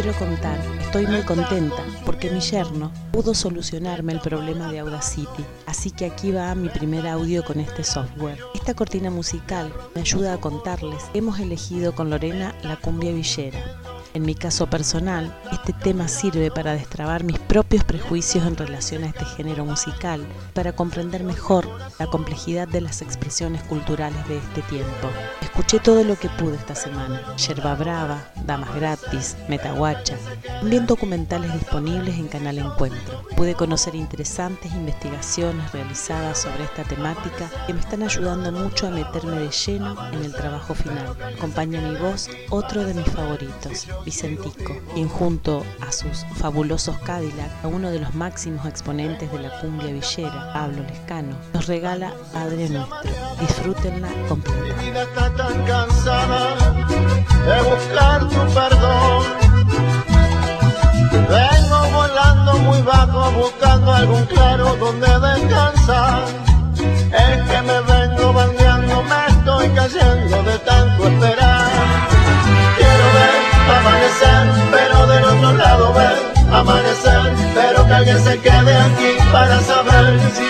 quiero contar, estoy muy contenta porque mi yerno pudo solucionarme el problema de Audacity, así que aquí va mi primer audio con este software. Esta cortina musical me ayuda a contarles. Hemos elegido con Lorena la cumbia villera en mi caso personal, este tema sirve para destrabar mis propios prejuicios en relación a este género musical, para comprender mejor la complejidad de las expresiones culturales de este tiempo. Escuché todo lo que pude esta semana, Yerba Brava, Damas Gratis, Metaguacha, también documentales disponibles en Canal Encuentro. Pude conocer interesantes investigaciones realizadas sobre esta temática que me están ayudando mucho a meterme de lleno en el trabajo final. Acompaña mi voz otro de mis favoritos, Vicentico, quien junto a sus fabulosos Cadillac, a uno de los máximos exponentes de la cumbia villera, Pablo Lescano, nos regala Padre Nuestro. Disfrútenla completa. Mi vida está tan cansada de buscar tu perdón. Vengo volando muy bajo buscando algún claro donde descansar. Es que me vengo bandeando, me estoy cayendo alguien se quede aquí para saber si